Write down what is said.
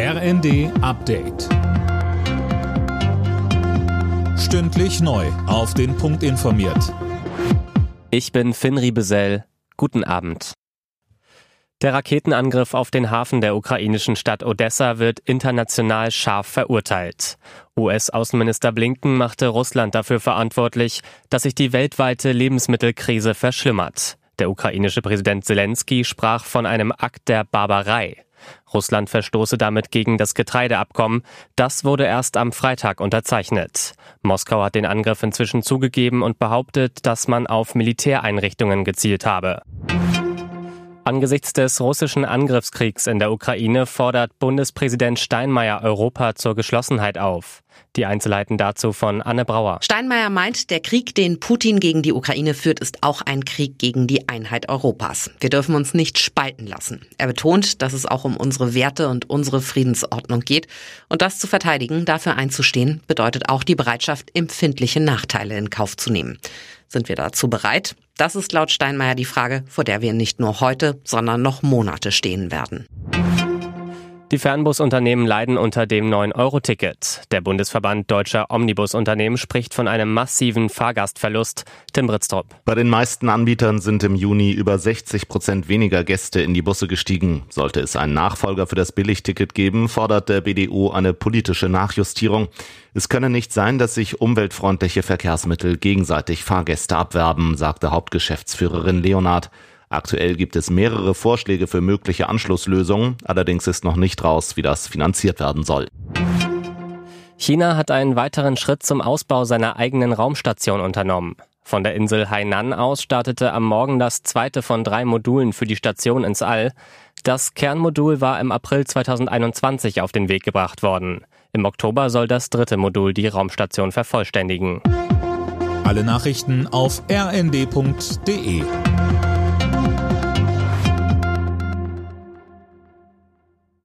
RND Update. Stündlich neu. Auf den Punkt informiert. Ich bin Finn Riebesell. Guten Abend. Der Raketenangriff auf den Hafen der ukrainischen Stadt Odessa wird international scharf verurteilt. US-Außenminister Blinken machte Russland dafür verantwortlich, dass sich die weltweite Lebensmittelkrise verschlimmert. Der ukrainische Präsident Zelensky sprach von einem Akt der Barbarei. Russland verstoße damit gegen das Getreideabkommen. Das wurde erst am Freitag unterzeichnet. Moskau hat den Angriff inzwischen zugegeben und behauptet, dass man auf Militäreinrichtungen gezielt habe. Angesichts des russischen Angriffskriegs in der Ukraine fordert Bundespräsident Steinmeier Europa zur Geschlossenheit auf. Die Einzelheiten dazu von Anne Brauer. Steinmeier meint, der Krieg, den Putin gegen die Ukraine führt, ist auch ein Krieg gegen die Einheit Europas. Wir dürfen uns nicht spalten lassen. Er betont, dass es auch um unsere Werte und unsere Friedensordnung geht. Und das zu verteidigen, dafür einzustehen, bedeutet auch die Bereitschaft, empfindliche Nachteile in Kauf zu nehmen. Sind wir dazu bereit? Das ist laut Steinmeier die Frage, vor der wir nicht nur heute, sondern noch Monate stehen werden. Die Fernbusunternehmen leiden unter dem 9-Euro-Ticket. Der Bundesverband deutscher Omnibusunternehmen spricht von einem massiven Fahrgastverlust. Tim Britztrup. Bei den meisten Anbietern sind im Juni über 60 Prozent weniger Gäste in die Busse gestiegen. Sollte es einen Nachfolger für das Billigticket geben, fordert der BDU eine politische Nachjustierung. Es könne nicht sein, dass sich umweltfreundliche Verkehrsmittel gegenseitig Fahrgäste abwerben, sagte Hauptgeschäftsführerin Leonard. Aktuell gibt es mehrere Vorschläge für mögliche Anschlusslösungen, allerdings ist noch nicht raus, wie das finanziert werden soll. China hat einen weiteren Schritt zum Ausbau seiner eigenen Raumstation unternommen. Von der Insel Hainan aus startete am Morgen das zweite von drei Modulen für die Station ins All. Das Kernmodul war im April 2021 auf den Weg gebracht worden. Im Oktober soll das dritte Modul die Raumstation vervollständigen. Alle Nachrichten auf rnd.de